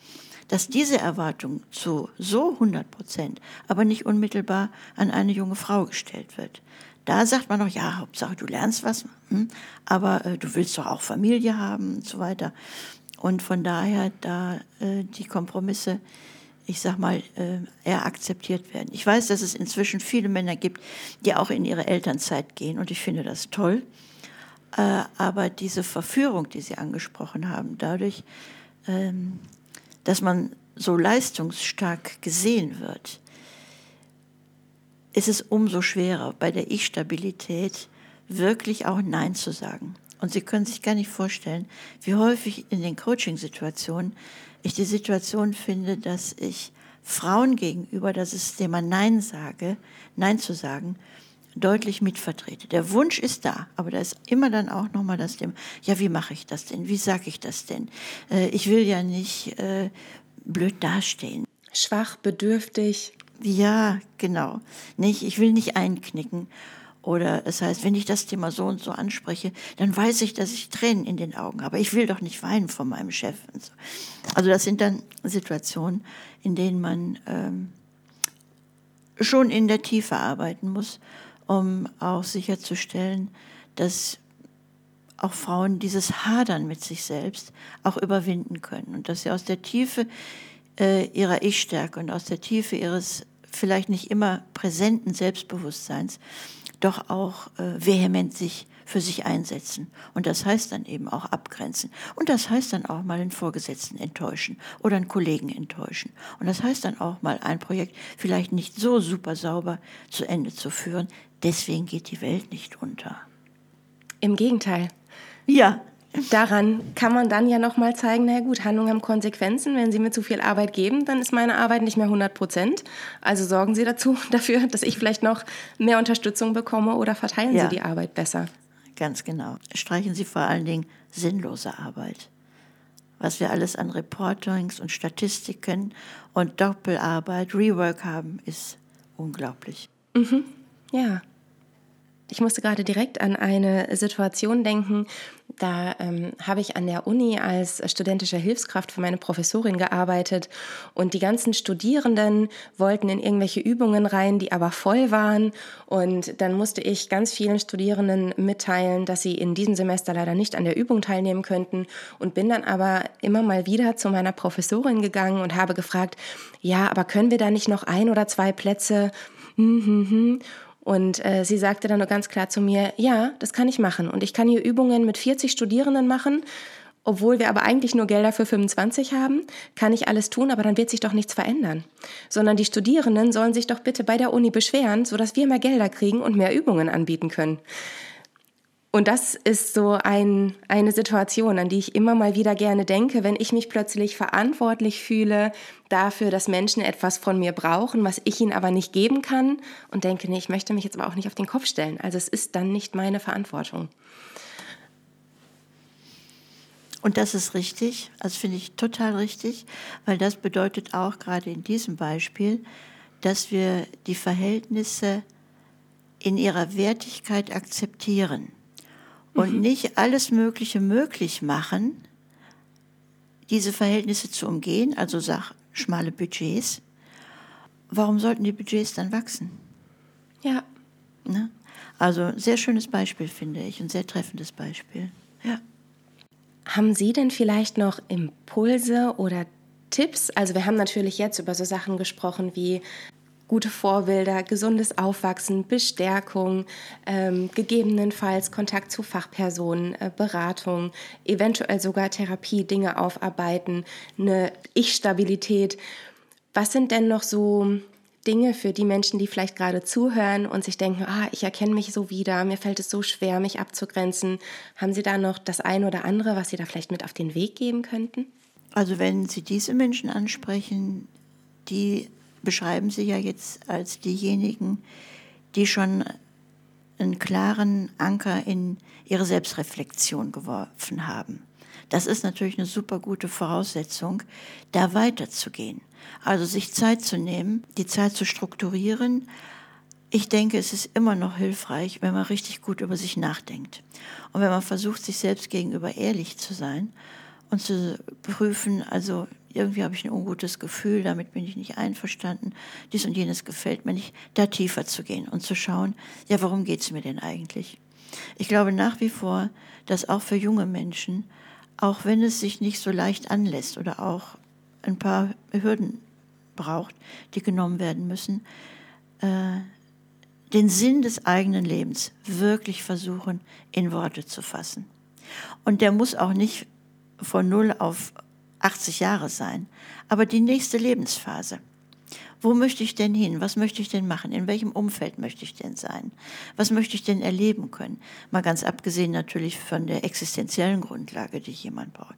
dass diese Erwartung zu so 100 Prozent, aber nicht unmittelbar an eine junge Frau gestellt wird. Da sagt man noch, ja, Hauptsache du lernst was, hm, aber äh, du willst doch auch Familie haben und so weiter. Und von daher da äh, die Kompromisse, ich sag mal, äh, eher akzeptiert werden. Ich weiß, dass es inzwischen viele Männer gibt, die auch in ihre Elternzeit gehen und ich finde das toll. Äh, aber diese Verführung, die Sie angesprochen haben, dadurch, ähm, dass man so leistungsstark gesehen wird, ist es umso schwerer bei der Ich-Stabilität wirklich auch Nein zu sagen. Und Sie können sich gar nicht vorstellen, wie häufig in den Coaching-Situationen ich die Situation finde, dass ich Frauen gegenüber das Thema Nein sage, Nein zu sagen, deutlich mitvertrete. Der Wunsch ist da, aber da ist immer dann auch nochmal das Thema, ja, wie mache ich das denn? Wie sage ich das denn? Äh, ich will ja nicht äh, blöd dastehen. Schwach, bedürftig. Ja, genau. Nicht, ich will nicht einknicken. Oder es heißt, wenn ich das Thema so und so anspreche, dann weiß ich, dass ich Tränen in den Augen habe. Ich will doch nicht weinen von meinem Chef. So. Also das sind dann Situationen, in denen man ähm, schon in der Tiefe arbeiten muss, um auch sicherzustellen, dass auch Frauen dieses Hadern mit sich selbst auch überwinden können und dass sie aus der Tiefe äh, ihrer Ich-Stärke und aus der Tiefe ihres vielleicht nicht immer präsenten Selbstbewusstseins doch auch äh, vehement sich für sich einsetzen. Und das heißt dann eben auch abgrenzen. Und das heißt dann auch mal einen Vorgesetzten enttäuschen oder einen Kollegen enttäuschen. Und das heißt dann auch mal ein Projekt vielleicht nicht so super sauber zu Ende zu führen. Deswegen geht die Welt nicht unter. Im Gegenteil. Ja, Daran kann man dann ja nochmal zeigen, na gut, Handlungen haben Konsequenzen. Wenn Sie mir zu viel Arbeit geben, dann ist meine Arbeit nicht mehr 100 Prozent. Also sorgen Sie dazu, dafür, dass ich vielleicht noch mehr Unterstützung bekomme oder verteilen ja. Sie die Arbeit besser. Ganz genau. Streichen Sie vor allen Dingen sinnlose Arbeit. Was wir alles an Reportings und Statistiken und Doppelarbeit, Rework haben, ist unglaublich. Mhm. Ja. Ich musste gerade direkt an eine Situation denken. Da ähm, habe ich an der Uni als studentische Hilfskraft für meine Professorin gearbeitet und die ganzen Studierenden wollten in irgendwelche Übungen rein, die aber voll waren. Und dann musste ich ganz vielen Studierenden mitteilen, dass sie in diesem Semester leider nicht an der Übung teilnehmen könnten und bin dann aber immer mal wieder zu meiner Professorin gegangen und habe gefragt, ja, aber können wir da nicht noch ein oder zwei Plätze? Hm, hm, hm. Und äh, sie sagte dann nur ganz klar zu mir, ja, das kann ich machen. Und ich kann hier Übungen mit 40 Studierenden machen. Obwohl wir aber eigentlich nur Gelder für 25 haben, kann ich alles tun, aber dann wird sich doch nichts verändern. Sondern die Studierenden sollen sich doch bitte bei der Uni beschweren, sodass wir mehr Gelder kriegen und mehr Übungen anbieten können. Und das ist so ein, eine Situation, an die ich immer mal wieder gerne denke, wenn ich mich plötzlich verantwortlich fühle dafür, dass Menschen etwas von mir brauchen, was ich ihnen aber nicht geben kann und denke, nee, ich möchte mich jetzt aber auch nicht auf den Kopf stellen. Also es ist dann nicht meine Verantwortung. Und das ist richtig, also finde ich total richtig, weil das bedeutet auch gerade in diesem Beispiel, dass wir die Verhältnisse in ihrer Wertigkeit akzeptieren und mhm. nicht alles Mögliche möglich machen, diese Verhältnisse zu umgehen, also sag schmale Budgets. Warum sollten die Budgets dann wachsen? Ja. Ne? Also sehr schönes Beispiel, finde ich, ein sehr treffendes Beispiel. Ja. Haben Sie denn vielleicht noch Impulse oder Tipps? Also wir haben natürlich jetzt über so Sachen gesprochen wie gute Vorbilder, gesundes Aufwachsen, Bestärkung, ähm, gegebenenfalls Kontakt zu Fachpersonen, äh, Beratung, eventuell sogar Therapie, Dinge aufarbeiten, eine Ich-Stabilität. Was sind denn noch so Dinge für die Menschen, die vielleicht gerade zuhören und sich denken, ah, ich erkenne mich so wieder, mir fällt es so schwer, mich abzugrenzen. Haben Sie da noch das eine oder andere, was Sie da vielleicht mit auf den Weg geben könnten? Also wenn Sie diese Menschen ansprechen, die beschreiben Sie ja jetzt als diejenigen, die schon einen klaren Anker in ihre Selbstreflexion geworfen haben. Das ist natürlich eine super gute Voraussetzung, da weiterzugehen. Also sich Zeit zu nehmen, die Zeit zu strukturieren. Ich denke, es ist immer noch hilfreich, wenn man richtig gut über sich nachdenkt. Und wenn man versucht, sich selbst gegenüber ehrlich zu sein und zu prüfen, also irgendwie habe ich ein ungutes Gefühl, damit bin ich nicht einverstanden, dies und jenes gefällt mir nicht, da tiefer zu gehen und zu schauen, ja, warum geht es mir denn eigentlich? Ich glaube nach wie vor, dass auch für junge Menschen, auch wenn es sich nicht so leicht anlässt oder auch ein paar Hürden braucht, die genommen werden müssen, äh, den Sinn des eigenen Lebens wirklich versuchen, in Worte zu fassen. Und der muss auch nicht von 0 auf 80 Jahre sein, aber die nächste Lebensphase. Wo möchte ich denn hin? Was möchte ich denn machen? In welchem Umfeld möchte ich denn sein? Was möchte ich denn erleben können? Mal ganz abgesehen natürlich von der existenziellen Grundlage, die jemand braucht.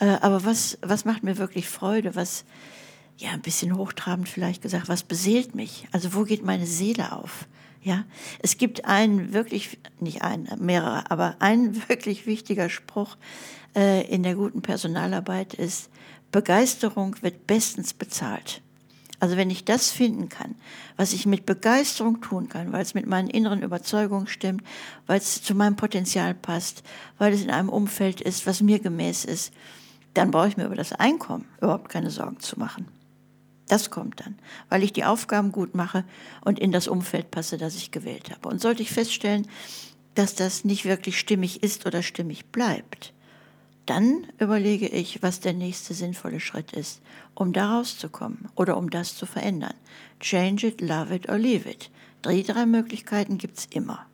Äh, aber was, was macht mir wirklich Freude? Was, ja, ein bisschen hochtrabend vielleicht gesagt, was beseelt mich? Also wo geht meine Seele auf? Ja, es gibt einen wirklich, nicht einen, mehrere, aber ein wirklich wichtiger Spruch äh, in der guten Personalarbeit ist, Begeisterung wird bestens bezahlt. Also wenn ich das finden kann, was ich mit Begeisterung tun kann, weil es mit meinen inneren Überzeugungen stimmt, weil es zu meinem Potenzial passt, weil es in einem Umfeld ist, was mir gemäß ist, dann brauche ich mir über das Einkommen überhaupt keine Sorgen zu machen. Das kommt dann, weil ich die Aufgaben gut mache und in das Umfeld passe, das ich gewählt habe. Und sollte ich feststellen, dass das nicht wirklich stimmig ist oder stimmig bleibt, dann überlege ich, was der nächste sinnvolle Schritt ist, um da rauszukommen oder um das zu verändern. Change it, love it or leave it. Die drei Möglichkeiten gibt es immer.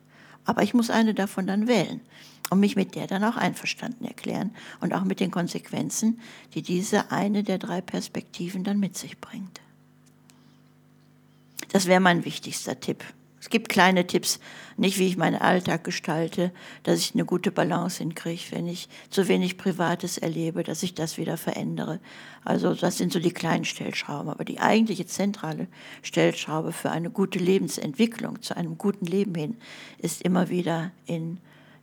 Aber ich muss eine davon dann wählen und mich mit der dann auch einverstanden erklären und auch mit den Konsequenzen, die diese eine der drei Perspektiven dann mit sich bringt. Das wäre mein wichtigster Tipp. Es gibt kleine Tipps, nicht wie ich meinen Alltag gestalte, dass ich eine gute Balance hinkriege, wenn ich zu wenig Privates erlebe, dass ich das wieder verändere. Also das sind so die kleinen Stellschrauben. Aber die eigentliche zentrale Stellschraube für eine gute Lebensentwicklung, zu einem guten Leben hin, ist immer wieder in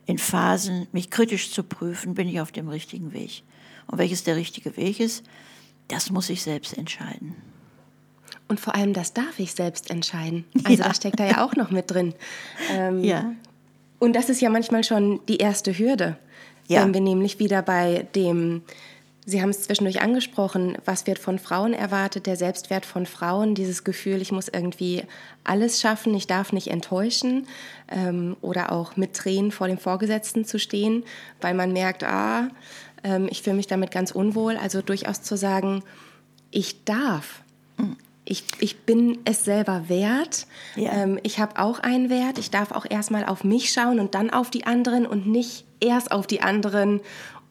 in Phasen mich kritisch zu prüfen, bin ich auf dem richtigen Weg. Und welches der richtige Weg ist, das muss ich selbst entscheiden. Und vor allem, das darf ich selbst entscheiden. Also ja. das steckt da ja auch noch mit drin. Ähm, ja. Und das ist ja manchmal schon die erste Hürde, ja. wenn wir nämlich wieder bei dem Sie haben es zwischendurch angesprochen, was wird von Frauen erwartet, der Selbstwert von Frauen, dieses Gefühl, ich muss irgendwie alles schaffen, ich darf nicht enttäuschen ähm, oder auch mit Tränen vor dem Vorgesetzten zu stehen, weil man merkt, ah, ähm, ich fühle mich damit ganz unwohl. Also durchaus zu sagen, ich darf. Ich, ich bin es selber wert. Ja. Ähm, ich habe auch einen Wert. Ich darf auch erstmal auf mich schauen und dann auf die anderen und nicht erst auf die anderen.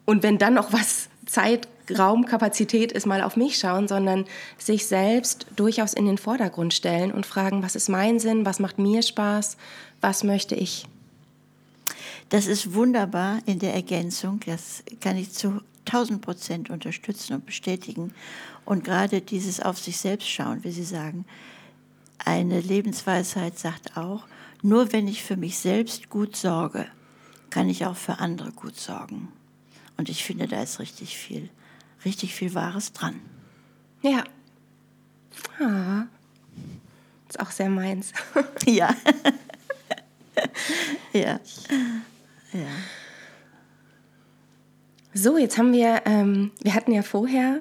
Und wenn dann noch was Zeit, Raum, Kapazität ist, mal auf mich schauen, sondern sich selbst durchaus in den Vordergrund stellen und fragen, was ist mein Sinn, was macht mir Spaß, was möchte ich. Das ist wunderbar in der Ergänzung, das kann ich zu 1000 Prozent unterstützen und bestätigen. Und gerade dieses auf sich selbst schauen, wie Sie sagen, eine Lebensweisheit sagt auch, nur wenn ich für mich selbst gut sorge, kann ich auch für andere gut sorgen. Und ich finde, da ist richtig viel, richtig viel Wahres dran. Ja. Ah. Ist auch sehr meins. ja. ja. Ja. So, jetzt haben wir, ähm, wir hatten ja vorher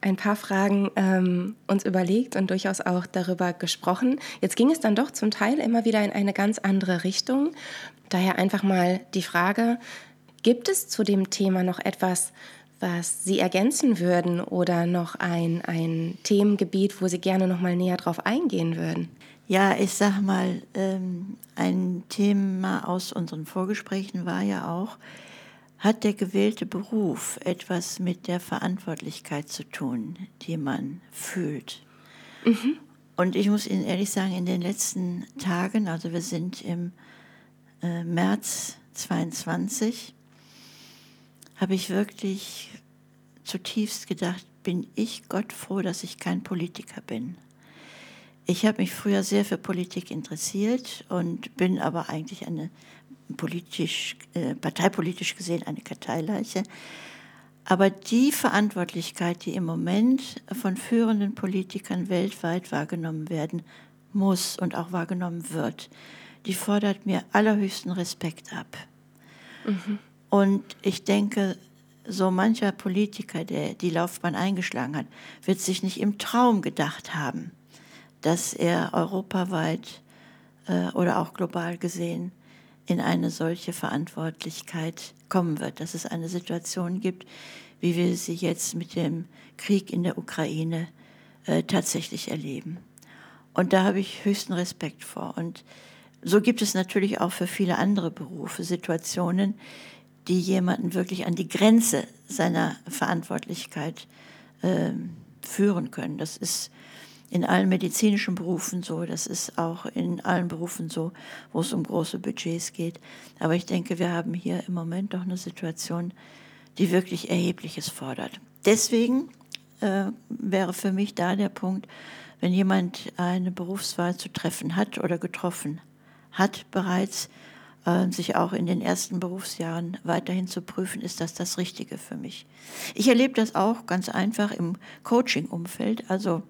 ein paar Fragen ähm, uns überlegt und durchaus auch darüber gesprochen. Jetzt ging es dann doch zum Teil immer wieder in eine ganz andere Richtung. Daher einfach mal die Frage, Gibt es zu dem Thema noch etwas, was Sie ergänzen würden oder noch ein, ein Themengebiet, wo Sie gerne noch mal näher drauf eingehen würden? Ja, ich sag mal, ähm, ein Thema aus unseren Vorgesprächen war ja auch, hat der gewählte Beruf etwas mit der Verantwortlichkeit zu tun, die man fühlt? Mhm. Und ich muss Ihnen ehrlich sagen, in den letzten Tagen, also wir sind im äh, März 22, habe ich wirklich zutiefst gedacht, bin ich Gott froh, dass ich kein Politiker bin. Ich habe mich früher sehr für Politik interessiert und bin aber eigentlich eine politisch, äh, parteipolitisch gesehen eine Karteileiche. Aber die Verantwortlichkeit, die im Moment von führenden Politikern weltweit wahrgenommen werden muss und auch wahrgenommen wird, die fordert mir allerhöchsten Respekt ab. Mhm. Und ich denke, so mancher Politiker, der die Laufbahn eingeschlagen hat, wird sich nicht im Traum gedacht haben, dass er europaweit äh, oder auch global gesehen in eine solche Verantwortlichkeit kommen wird, dass es eine Situation gibt, wie wir sie jetzt mit dem Krieg in der Ukraine äh, tatsächlich erleben. Und da habe ich höchsten Respekt vor. Und so gibt es natürlich auch für viele andere Berufe Situationen, die jemanden wirklich an die Grenze seiner Verantwortlichkeit äh, führen können. Das ist in allen medizinischen Berufen so, das ist auch in allen Berufen so, wo es um große Budgets geht. Aber ich denke, wir haben hier im Moment doch eine Situation, die wirklich Erhebliches fordert. Deswegen äh, wäre für mich da der Punkt, wenn jemand eine Berufswahl zu treffen hat oder getroffen hat bereits, äh, sich auch in den ersten Berufsjahren weiterhin zu prüfen, ist das das Richtige für mich. Ich erlebe das auch ganz einfach im Coaching-Umfeld, also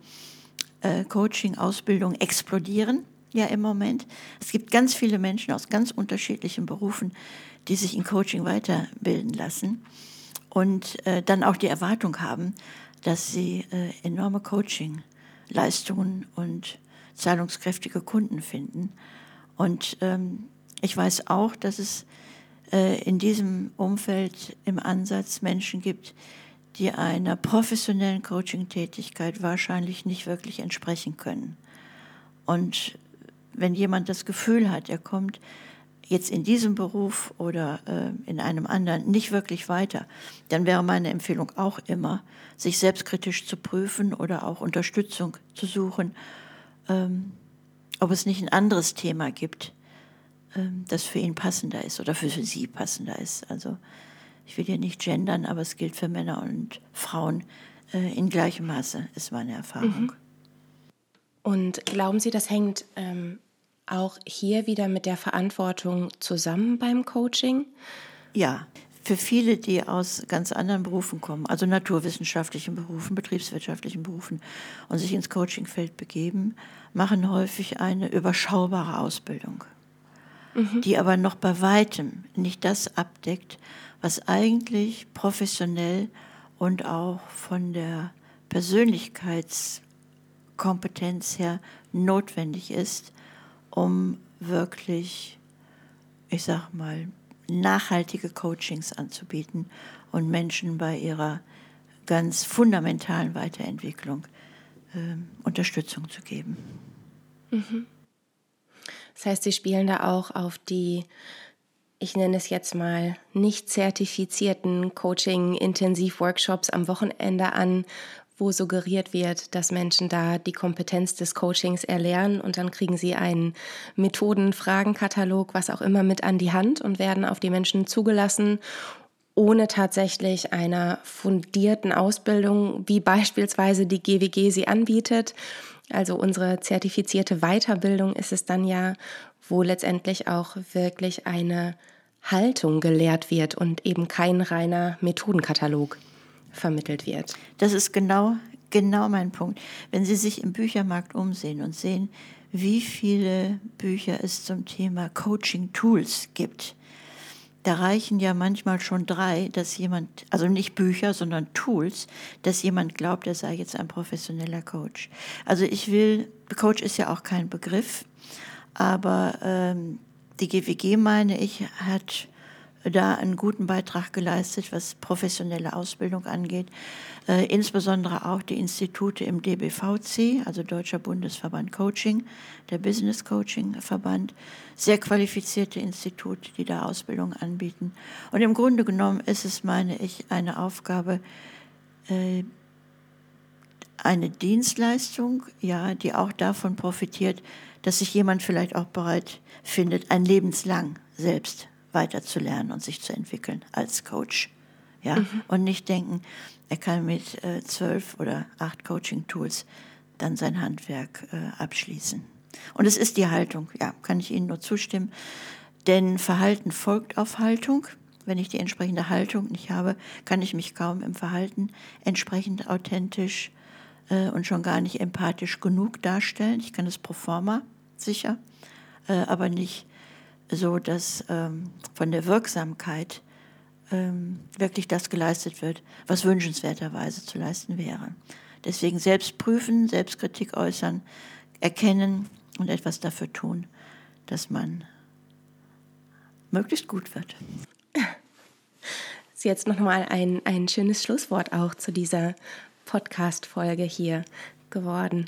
äh, Coaching, Ausbildung explodieren ja im Moment. Es gibt ganz viele Menschen aus ganz unterschiedlichen Berufen, die sich in Coaching weiterbilden lassen und äh, dann auch die Erwartung haben, dass sie äh, enorme Coaching-Leistungen und zahlungskräftige Kunden finden. Und ähm, ich weiß auch, dass es äh, in diesem Umfeld im Ansatz Menschen gibt, die einer professionellen Coaching-Tätigkeit wahrscheinlich nicht wirklich entsprechen können. Und wenn jemand das Gefühl hat, er kommt jetzt in diesem Beruf oder äh, in einem anderen nicht wirklich weiter, dann wäre meine Empfehlung auch immer, sich selbstkritisch zu prüfen oder auch Unterstützung zu suchen, ähm, ob es nicht ein anderes Thema gibt, ähm, das für ihn passender ist oder für sie passender ist. Also ich will hier nicht gendern, aber es gilt für Männer und Frauen äh, in gleichem Maße, ist meine Erfahrung. Mhm. Und glauben Sie, das hängt ähm, auch hier wieder mit der Verantwortung zusammen beim Coaching? Ja, für viele, die aus ganz anderen Berufen kommen, also naturwissenschaftlichen Berufen, betriebswirtschaftlichen Berufen und sich ins Coachingfeld begeben, machen häufig eine überschaubare Ausbildung. mhm. die aber noch bei weitem nicht das abdeckt, was eigentlich professionell und auch von der Persönlichkeitskompetenz her notwendig ist, um wirklich, ich sag mal, nachhaltige Coachings anzubieten und Menschen bei ihrer ganz fundamentalen Weiterentwicklung äh, Unterstützung zu geben. Mhm. Das heißt, Sie spielen da auch auf die, ich nenne es jetzt mal, nicht zertifizierten Coaching-Intensiv-Workshops am Wochenende an, wo suggeriert wird, dass Menschen da die Kompetenz des Coachings erlernen und dann kriegen sie einen Methoden-Fragenkatalog, was auch immer mit an die Hand und werden auf die Menschen zugelassen ohne tatsächlich einer fundierten Ausbildung, wie beispielsweise die GWG sie anbietet. Also unsere zertifizierte Weiterbildung ist es dann ja, wo letztendlich auch wirklich eine Haltung gelehrt wird und eben kein reiner Methodenkatalog vermittelt wird. Das ist genau, genau mein Punkt. Wenn Sie sich im Büchermarkt umsehen und sehen, wie viele Bücher es zum Thema Coaching Tools gibt, da reichen ja manchmal schon drei, dass jemand, also nicht Bücher, sondern Tools, dass jemand glaubt, er sei jetzt ein professioneller Coach. Also ich will, Coach ist ja auch kein Begriff, aber ähm, die GWG, meine ich, hat da einen guten Beitrag geleistet, was professionelle Ausbildung angeht. Äh, insbesondere auch die Institute im DBVC, also Deutscher Bundesverband Coaching, der Business Coaching Verband, sehr qualifizierte Institute, die da Ausbildung anbieten. Und im Grunde genommen ist es, meine ich, eine Aufgabe, äh, eine Dienstleistung, ja, die auch davon profitiert, dass sich jemand vielleicht auch bereit findet, ein lebenslang selbst weiterzulernen und sich zu entwickeln als Coach. Ja? Mhm. Und nicht denken, er kann mit äh, zwölf oder acht Coaching-Tools dann sein Handwerk äh, abschließen. Und es ist die Haltung, ja, kann ich Ihnen nur zustimmen. Denn Verhalten folgt auf Haltung. Wenn ich die entsprechende Haltung nicht habe, kann ich mich kaum im Verhalten entsprechend authentisch äh, und schon gar nicht empathisch genug darstellen. Ich kann es pro forma sicher, äh, aber nicht so dass ähm, von der Wirksamkeit ähm, wirklich das geleistet wird, was wünschenswerterweise zu leisten wäre. Deswegen selbst prüfen, Selbstkritik äußern, erkennen und etwas dafür tun, dass man möglichst gut wird. Das jetzt nochmal ein, ein schönes Schlusswort auch zu dieser Podcast-Folge hier geworden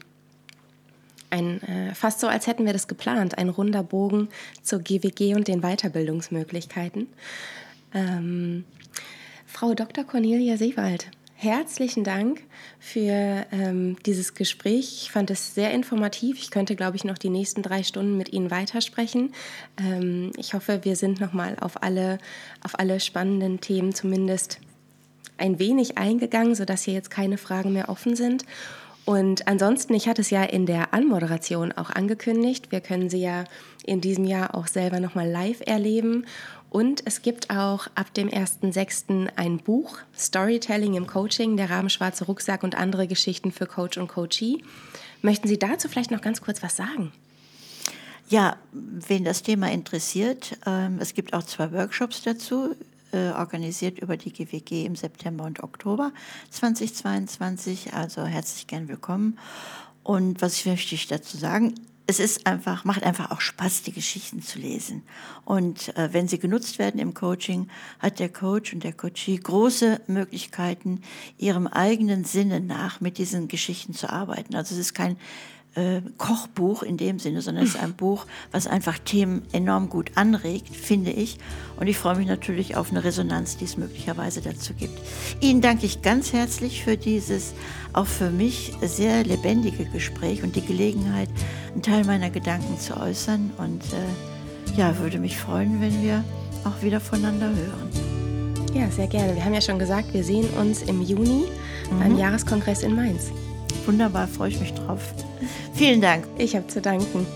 ein, äh, fast so, als hätten wir das geplant, ein runder Bogen zur GWG und den Weiterbildungsmöglichkeiten. Ähm, Frau Dr. Cornelia Seewald, herzlichen Dank für ähm, dieses Gespräch. Ich fand es sehr informativ. Ich könnte, glaube ich, noch die nächsten drei Stunden mit Ihnen weitersprechen. Ähm, ich hoffe, wir sind nochmal auf alle, auf alle spannenden Themen zumindest ein wenig eingegangen, sodass hier jetzt keine Fragen mehr offen sind. Und ansonsten, ich hatte es ja in der Anmoderation auch angekündigt, wir können sie ja in diesem Jahr auch selber nochmal live erleben. Und es gibt auch ab dem 1.6. ein Buch, Storytelling im Coaching, der Rabenschwarze Rucksack und andere Geschichten für Coach und Coachee. Möchten Sie dazu vielleicht noch ganz kurz was sagen? Ja, wen das Thema interessiert, ähm, es gibt auch zwei Workshops dazu äh, organisiert über die GWG im September und Oktober 2022. Also herzlich gern willkommen. Und was möchte ich dazu sagen? Es ist einfach, macht einfach auch Spaß, die Geschichten zu lesen. Und äh, wenn sie genutzt werden im Coaching, hat der Coach und der Coachee große Möglichkeiten, ihrem eigenen Sinne nach mit diesen Geschichten zu arbeiten. Also es ist kein äh, Kochbuch in dem Sinne, sondern es ist ein Buch, was einfach Themen enorm gut anregt, finde ich. Und ich freue mich natürlich auf eine Resonanz, die es möglicherweise dazu gibt. Ihnen danke ich ganz herzlich für dieses auch für mich sehr lebendige Gespräch und die Gelegenheit, einen Teil meiner Gedanken zu äußern. Und äh, ja, würde mich freuen, wenn wir auch wieder voneinander hören. Ja, sehr gerne. Wir haben ja schon gesagt, wir sehen uns im Juni mhm. beim Jahreskongress in Mainz. Wunderbar, freue ich mich drauf. Vielen Dank. Ich habe zu danken.